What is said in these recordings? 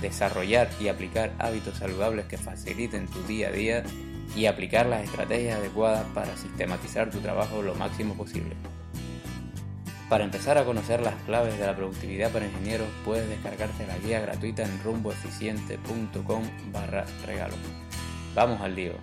desarrollar y aplicar hábitos saludables que faciliten tu día a día y aplicar las estrategias adecuadas para sistematizar tu trabajo lo máximo posible. Para empezar a conocer las claves de la productividad para ingenieros, puedes descargarte la guía gratuita en rumboeficiente.com barra regalo. Vamos al lío.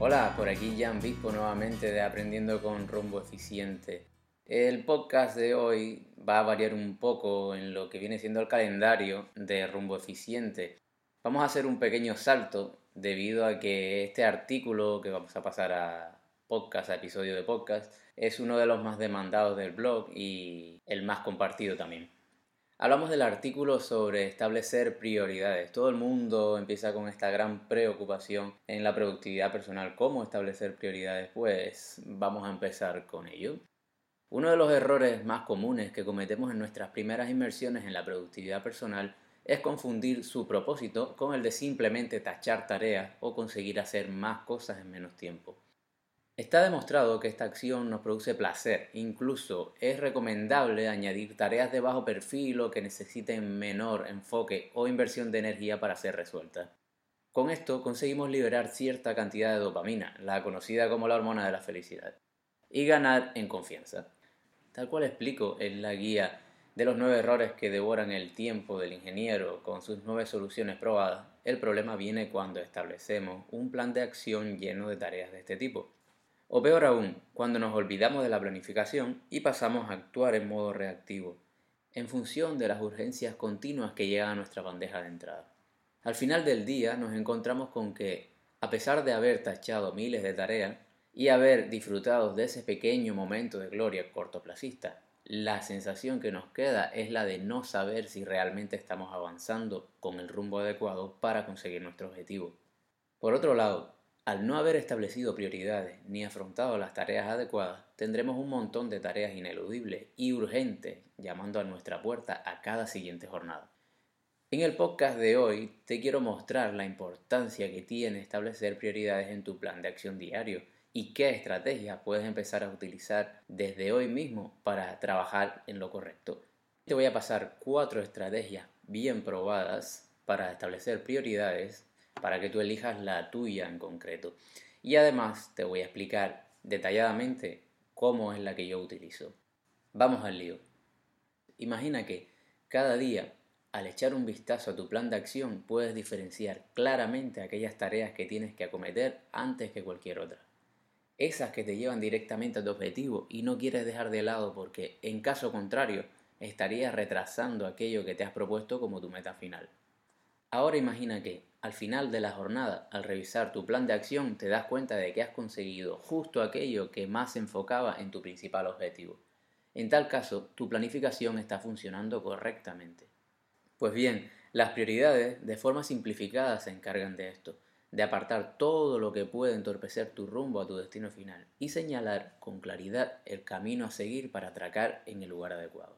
Hola, por aquí Jan Bispo nuevamente de Aprendiendo con Rumbo Eficiente. El podcast de hoy va a variar un poco en lo que viene siendo el calendario de rumbo eficiente. Vamos a hacer un pequeño salto debido a que este artículo que vamos a pasar a podcast, a episodio de podcast, es uno de los más demandados del blog y el más compartido también. Hablamos del artículo sobre establecer prioridades. Todo el mundo empieza con esta gran preocupación en la productividad personal. ¿Cómo establecer prioridades? Pues vamos a empezar con ello. Uno de los errores más comunes que cometemos en nuestras primeras inmersiones en la productividad personal es confundir su propósito con el de simplemente tachar tareas o conseguir hacer más cosas en menos tiempo. Está demostrado que esta acción nos produce placer, incluso es recomendable añadir tareas de bajo perfil o que necesiten menor enfoque o inversión de energía para ser resueltas. Con esto conseguimos liberar cierta cantidad de dopamina, la conocida como la hormona de la felicidad, y ganar en confianza. Tal cual explico en la guía de los nueve errores que devoran el tiempo del ingeniero con sus nueve soluciones probadas, el problema viene cuando establecemos un plan de acción lleno de tareas de este tipo. O peor aún, cuando nos olvidamos de la planificación y pasamos a actuar en modo reactivo, en función de las urgencias continuas que llegan a nuestra bandeja de entrada. Al final del día nos encontramos con que, a pesar de haber tachado miles de tareas, y haber disfrutado de ese pequeño momento de gloria cortoplacista, la sensación que nos queda es la de no saber si realmente estamos avanzando con el rumbo adecuado para conseguir nuestro objetivo. Por otro lado, al no haber establecido prioridades ni afrontado las tareas adecuadas, tendremos un montón de tareas ineludibles y urgentes llamando a nuestra puerta a cada siguiente jornada. En el podcast de hoy te quiero mostrar la importancia que tiene establecer prioridades en tu plan de acción diario y qué estrategias puedes empezar a utilizar desde hoy mismo para trabajar en lo correcto. Te voy a pasar cuatro estrategias bien probadas para establecer prioridades para que tú elijas la tuya en concreto. Y además te voy a explicar detalladamente cómo es la que yo utilizo. Vamos al lío. Imagina que cada día, al echar un vistazo a tu plan de acción, puedes diferenciar claramente aquellas tareas que tienes que acometer antes que cualquier otra esas que te llevan directamente a tu objetivo y no quieres dejar de lado porque en caso contrario estarías retrasando aquello que te has propuesto como tu meta final. Ahora imagina que al final de la jornada, al revisar tu plan de acción, te das cuenta de que has conseguido justo aquello que más se enfocaba en tu principal objetivo. En tal caso, tu planificación está funcionando correctamente. Pues bien, las prioridades de forma simplificada se encargan de esto de apartar todo lo que puede entorpecer tu rumbo a tu destino final y señalar con claridad el camino a seguir para atracar en el lugar adecuado.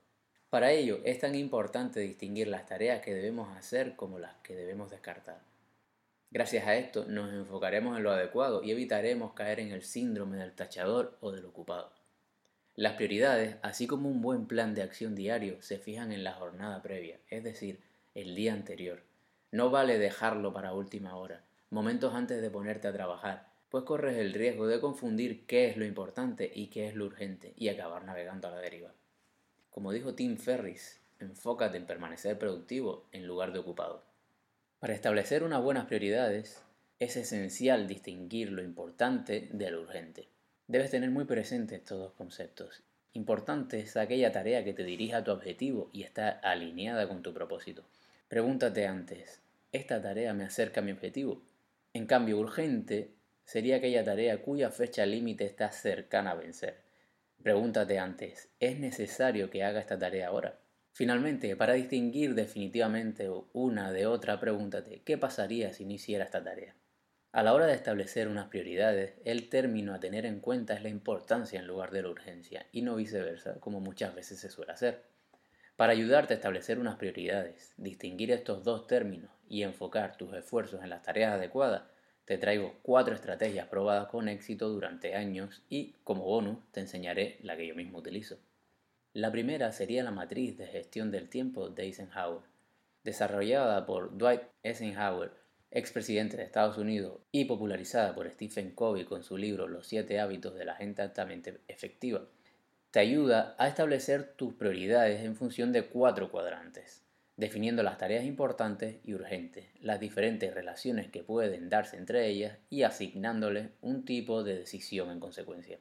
Para ello es tan importante distinguir las tareas que debemos hacer como las que debemos descartar. Gracias a esto nos enfocaremos en lo adecuado y evitaremos caer en el síndrome del tachador o del ocupado. Las prioridades, así como un buen plan de acción diario, se fijan en la jornada previa, es decir, el día anterior. No vale dejarlo para última hora, momentos antes de ponerte a trabajar, pues corres el riesgo de confundir qué es lo importante y qué es lo urgente y acabar navegando a la deriva. Como dijo Tim Ferris, enfócate en permanecer productivo en lugar de ocupado. Para establecer unas buenas prioridades, es esencial distinguir lo importante de lo urgente. Debes tener muy presentes estos dos conceptos. Importante es aquella tarea que te dirija a tu objetivo y está alineada con tu propósito. Pregúntate antes, ¿esta tarea me acerca a mi objetivo? En cambio, urgente sería aquella tarea cuya fecha límite está cercana a vencer. Pregúntate antes, ¿es necesario que haga esta tarea ahora? Finalmente, para distinguir definitivamente una de otra, pregúntate, ¿qué pasaría si no hiciera esta tarea? A la hora de establecer unas prioridades, el término a tener en cuenta es la importancia en lugar de la urgencia y no viceversa, como muchas veces se suele hacer. Para ayudarte a establecer unas prioridades, distinguir estos dos términos y enfocar tus esfuerzos en las tareas adecuadas, te traigo cuatro estrategias probadas con éxito durante años y, como bonus, te enseñaré la que yo mismo utilizo. La primera sería la matriz de gestión del tiempo de Eisenhower, desarrollada por Dwight Eisenhower expresidente de Estados Unidos y popularizada por Stephen Covey con su libro Los siete hábitos de la gente altamente efectiva, te ayuda a establecer tus prioridades en función de cuatro cuadrantes, definiendo las tareas importantes y urgentes, las diferentes relaciones que pueden darse entre ellas y asignándoles un tipo de decisión en consecuencia.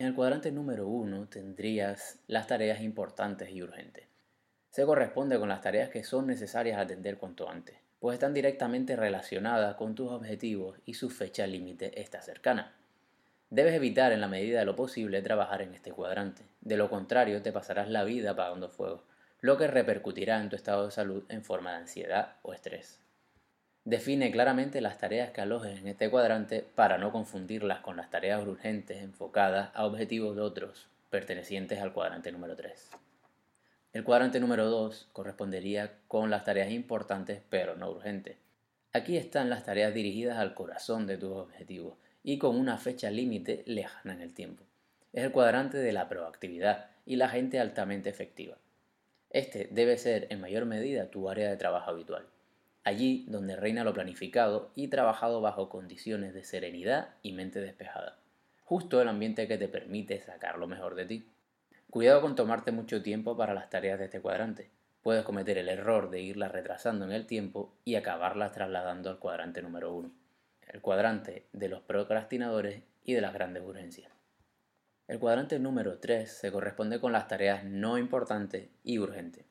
En el cuadrante número uno tendrías las tareas importantes y urgentes. Se corresponde con las tareas que son necesarias atender cuanto antes pues están directamente relacionadas con tus objetivos y su fecha límite está cercana. Debes evitar en la medida de lo posible trabajar en este cuadrante, de lo contrario te pasarás la vida apagando fuego, lo que repercutirá en tu estado de salud en forma de ansiedad o estrés. Define claramente las tareas que alojes en este cuadrante para no confundirlas con las tareas urgentes enfocadas a objetivos de otros pertenecientes al cuadrante número 3. El cuadrante número 2 correspondería con las tareas importantes pero no urgentes. Aquí están las tareas dirigidas al corazón de tus objetivos y con una fecha límite lejana en el tiempo. Es el cuadrante de la proactividad y la gente altamente efectiva. Este debe ser en mayor medida tu área de trabajo habitual, allí donde reina lo planificado y trabajado bajo condiciones de serenidad y mente despejada, justo el ambiente que te permite sacar lo mejor de ti. Cuidado con tomarte mucho tiempo para las tareas de este cuadrante. Puedes cometer el error de irlas retrasando en el tiempo y acabarlas trasladando al cuadrante número 1, el cuadrante de los procrastinadores y de las grandes urgencias. El cuadrante número 3 se corresponde con las tareas no importantes y urgentes.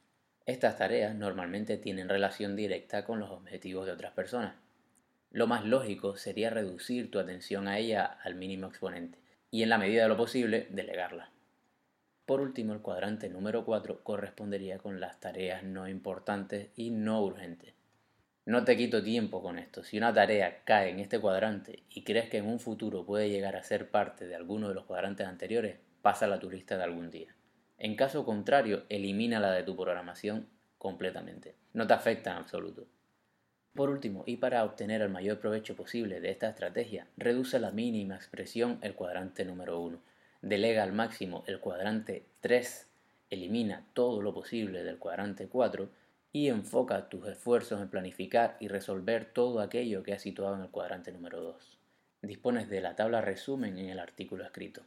Estas tareas normalmente tienen relación directa con los objetivos de otras personas. Lo más lógico sería reducir tu atención a ella al mínimo exponente y en la medida de lo posible delegarla. Por último, el cuadrante número 4 correspondería con las tareas no importantes y no urgentes. No te quito tiempo con esto. Si una tarea cae en este cuadrante y crees que en un futuro puede llegar a ser parte de alguno de los cuadrantes anteriores, pásala a tu lista de algún día. En caso contrario, elimínala de tu programación completamente. No te afecta en absoluto. Por último, y para obtener el mayor provecho posible de esta estrategia, reduce la mínima expresión el cuadrante número 1 delega al máximo el cuadrante 3, elimina todo lo posible del cuadrante 4 y enfoca tus esfuerzos en planificar y resolver todo aquello que has situado en el cuadrante número 2. Dispones de la tabla resumen en el artículo escrito.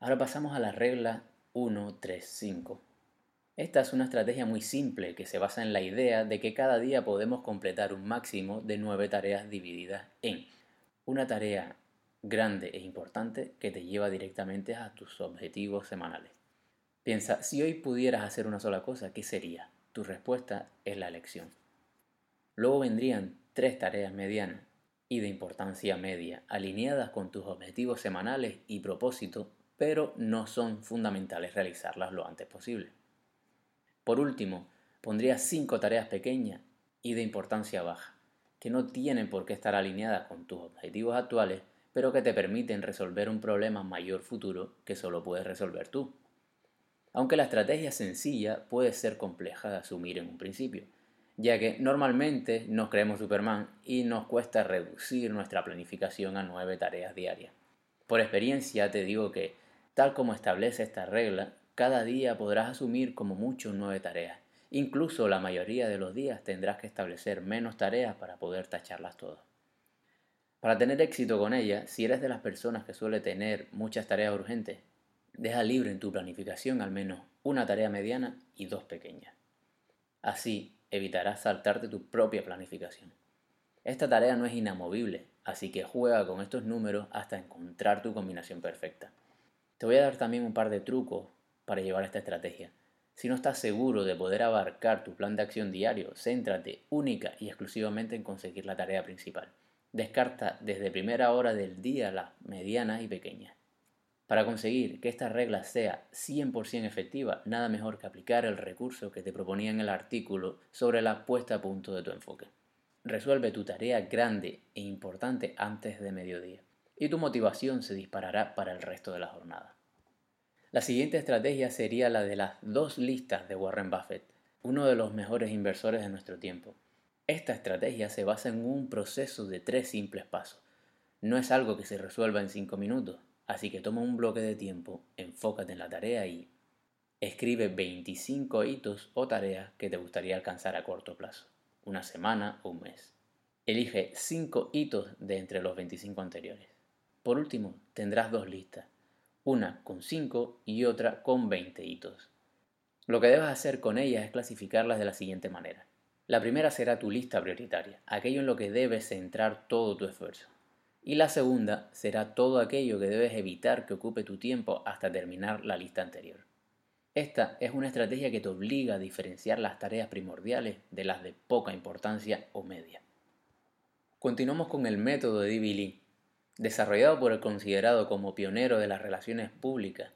Ahora pasamos a la regla 135. Esta es una estrategia muy simple que se basa en la idea de que cada día podemos completar un máximo de 9 tareas divididas en una tarea grande e importante que te lleva directamente a tus objetivos semanales. Piensa, si hoy pudieras hacer una sola cosa, ¿qué sería? Tu respuesta es la elección. Luego vendrían tres tareas medianas y de importancia media, alineadas con tus objetivos semanales y propósito, pero no son fundamentales realizarlas lo antes posible. Por último, pondría cinco tareas pequeñas y de importancia baja, que no tienen por qué estar alineadas con tus objetivos actuales, pero que te permiten resolver un problema mayor futuro que solo puedes resolver tú. Aunque la estrategia sencilla puede ser compleja de asumir en un principio, ya que normalmente nos creemos Superman y nos cuesta reducir nuestra planificación a nueve tareas diarias. Por experiencia te digo que, tal como establece esta regla, cada día podrás asumir como mucho nueve tareas. Incluso la mayoría de los días tendrás que establecer menos tareas para poder tacharlas todas. Para tener éxito con ella, si eres de las personas que suele tener muchas tareas urgentes, deja libre en tu planificación al menos una tarea mediana y dos pequeñas. Así evitarás saltarte tu propia planificación. Esta tarea no es inamovible, así que juega con estos números hasta encontrar tu combinación perfecta. Te voy a dar también un par de trucos para llevar esta estrategia. Si no estás seguro de poder abarcar tu plan de acción diario, céntrate única y exclusivamente en conseguir la tarea principal. Descarta desde primera hora del día las medianas y pequeñas. Para conseguir que esta regla sea 100% efectiva, nada mejor que aplicar el recurso que te proponía en el artículo sobre la puesta a punto de tu enfoque. Resuelve tu tarea grande e importante antes de mediodía y tu motivación se disparará para el resto de la jornada. La siguiente estrategia sería la de las dos listas de Warren Buffett, uno de los mejores inversores de nuestro tiempo. Esta estrategia se basa en un proceso de tres simples pasos. No es algo que se resuelva en cinco minutos, así que toma un bloque de tiempo, enfócate en la tarea y escribe 25 hitos o tareas que te gustaría alcanzar a corto plazo, una semana o un mes. Elige 5 hitos de entre los 25 anteriores. Por último, tendrás dos listas, una con 5 y otra con 20 hitos. Lo que debes hacer con ellas es clasificarlas de la siguiente manera. La primera será tu lista prioritaria, aquello en lo que debes centrar todo tu esfuerzo. Y la segunda será todo aquello que debes evitar que ocupe tu tiempo hasta terminar la lista anterior. Esta es una estrategia que te obliga a diferenciar las tareas primordiales de las de poca importancia o media. Continuamos con el método de D.B. Desarrollado por el considerado como pionero de las relaciones públicas,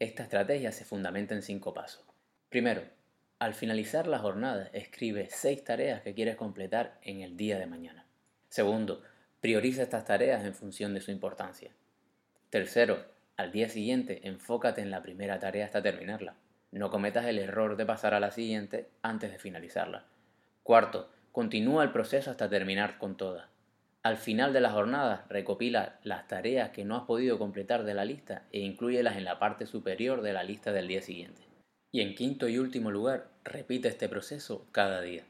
esta estrategia se fundamenta en cinco pasos. Primero, al finalizar la jornada, escribe seis tareas que quieres completar en el día de mañana. Segundo, Prioriza estas tareas en función de su importancia. Tercero, al día siguiente enfócate en la primera tarea hasta terminarla. No cometas el error de pasar a la siguiente antes de finalizarla. Cuarto, continúa el proceso hasta terminar con todas. Al final de la jornada, recopila las tareas que no has podido completar de la lista e incluyelas en la parte superior de la lista del día siguiente. Y en quinto y último lugar, repite este proceso cada día.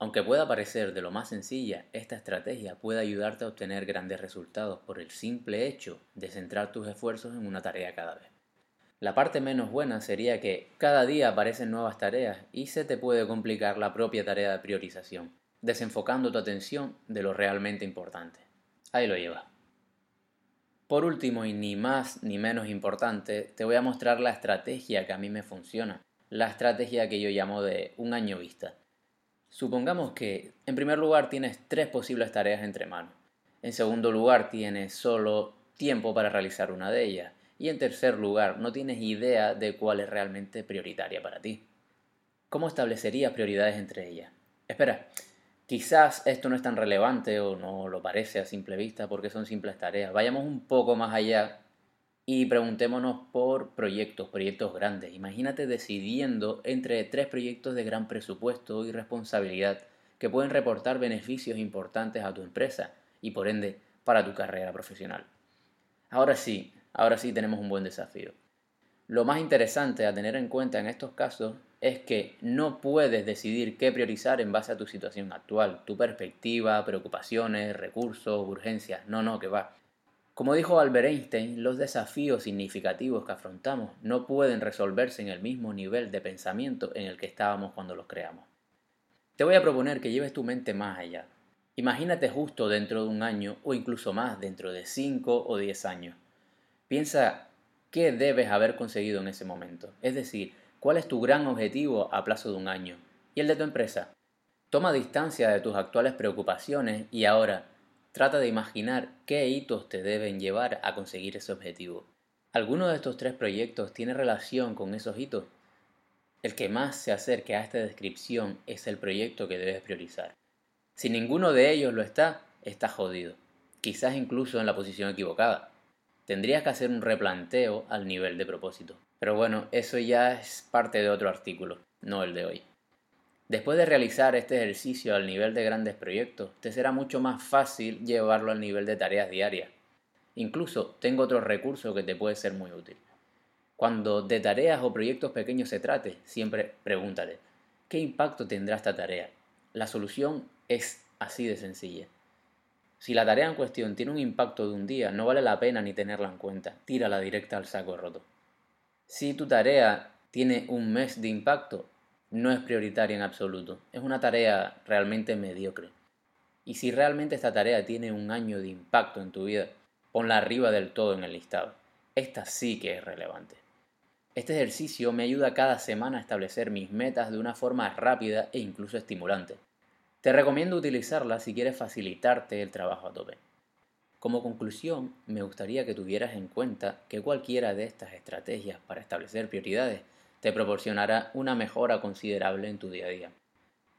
Aunque pueda parecer de lo más sencilla, esta estrategia puede ayudarte a obtener grandes resultados por el simple hecho de centrar tus esfuerzos en una tarea cada vez. La parte menos buena sería que cada día aparecen nuevas tareas y se te puede complicar la propia tarea de priorización, desenfocando tu atención de lo realmente importante. Ahí lo llevas. Por último, y ni más ni menos importante, te voy a mostrar la estrategia que a mí me funciona, la estrategia que yo llamo de un año vista. Supongamos que, en primer lugar, tienes tres posibles tareas entre manos. En segundo lugar, tienes solo tiempo para realizar una de ellas. Y en tercer lugar, no tienes idea de cuál es realmente prioritaria para ti. ¿Cómo establecerías prioridades entre ellas? Espera, quizás esto no es tan relevante o no lo parece a simple vista porque son simples tareas. Vayamos un poco más allá y preguntémonos por proyectos, proyectos grandes. Imagínate decidiendo entre tres proyectos de gran presupuesto y responsabilidad que pueden reportar beneficios importantes a tu empresa y por ende para tu carrera profesional. Ahora sí, ahora sí tenemos un buen desafío. Lo más interesante a tener en cuenta en estos casos es que no puedes decidir qué priorizar en base a tu situación actual, tu perspectiva, preocupaciones, recursos, urgencias. No, no, que va. Como dijo Albert Einstein, los desafíos significativos que afrontamos no pueden resolverse en el mismo nivel de pensamiento en el que estábamos cuando los creamos. Te voy a proponer que lleves tu mente más allá. Imagínate justo dentro de un año o incluso más dentro de 5 o 10 años. Piensa qué debes haber conseguido en ese momento, es decir, cuál es tu gran objetivo a plazo de un año y el de tu empresa. Toma distancia de tus actuales preocupaciones y ahora Trata de imaginar qué hitos te deben llevar a conseguir ese objetivo. ¿Alguno de estos tres proyectos tiene relación con esos hitos? El que más se acerque a esta descripción es el proyecto que debes priorizar. Si ninguno de ellos lo está, está jodido, quizás incluso en la posición equivocada. Tendrías que hacer un replanteo al nivel de propósito. Pero bueno, eso ya es parte de otro artículo, no el de hoy. Después de realizar este ejercicio al nivel de grandes proyectos, te será mucho más fácil llevarlo al nivel de tareas diarias. Incluso tengo otro recurso que te puede ser muy útil. Cuando de tareas o proyectos pequeños se trate, siempre pregúntate, ¿qué impacto tendrá esta tarea? La solución es así de sencilla. Si la tarea en cuestión tiene un impacto de un día, no vale la pena ni tenerla en cuenta, tírala directa al saco roto. Si tu tarea tiene un mes de impacto, no es prioritaria en absoluto. Es una tarea realmente mediocre. Y si realmente esta tarea tiene un año de impacto en tu vida, ponla arriba del todo en el listado. Esta sí que es relevante. Este ejercicio me ayuda cada semana a establecer mis metas de una forma rápida e incluso estimulante. Te recomiendo utilizarla si quieres facilitarte el trabajo a tope. Como conclusión, me gustaría que tuvieras en cuenta que cualquiera de estas estrategias para establecer prioridades te proporcionará una mejora considerable en tu día a día.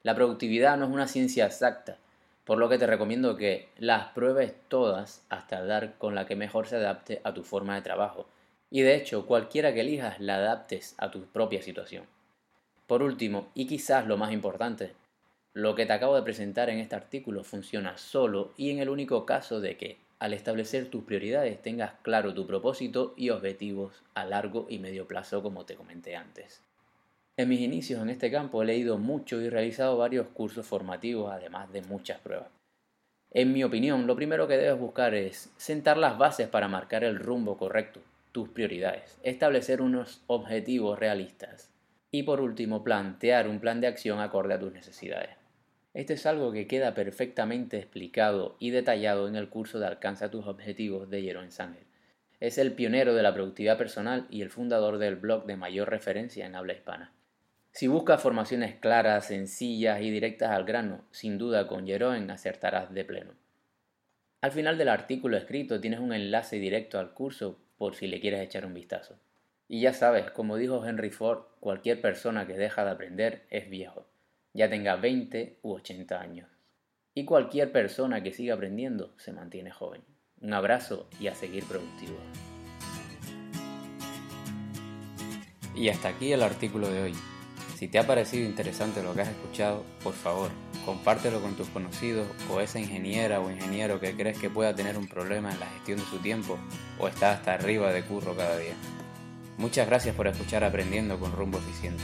La productividad no es una ciencia exacta, por lo que te recomiendo que las pruebes todas hasta dar con la que mejor se adapte a tu forma de trabajo, y de hecho cualquiera que elijas la adaptes a tu propia situación. Por último, y quizás lo más importante, lo que te acabo de presentar en este artículo funciona solo y en el único caso de que, al establecer tus prioridades, tengas claro tu propósito y objetivos a largo y medio plazo como te comenté antes. En mis inicios en este campo he leído mucho y realizado varios cursos formativos, además de muchas pruebas. En mi opinión, lo primero que debes buscar es sentar las bases para marcar el rumbo correcto, tus prioridades, establecer unos objetivos realistas y por último plantear un plan de acción acorde a tus necesidades. Esto es algo que queda perfectamente explicado y detallado en el curso de Alcanza tus objetivos de Jeroen Sanger. Es el pionero de la productividad personal y el fundador del blog de mayor referencia en habla hispana. Si buscas formaciones claras, sencillas y directas al grano, sin duda con Jeroen acertarás de pleno. Al final del artículo escrito tienes un enlace directo al curso por si le quieres echar un vistazo. Y ya sabes, como dijo Henry Ford, cualquier persona que deja de aprender es viejo ya tenga 20 u 80 años. Y cualquier persona que siga aprendiendo se mantiene joven. Un abrazo y a seguir productivo. Y hasta aquí el artículo de hoy. Si te ha parecido interesante lo que has escuchado, por favor, compártelo con tus conocidos o esa ingeniera o ingeniero que crees que pueda tener un problema en la gestión de su tiempo o está hasta arriba de curro cada día. Muchas gracias por escuchar Aprendiendo con Rumbo Eficiente.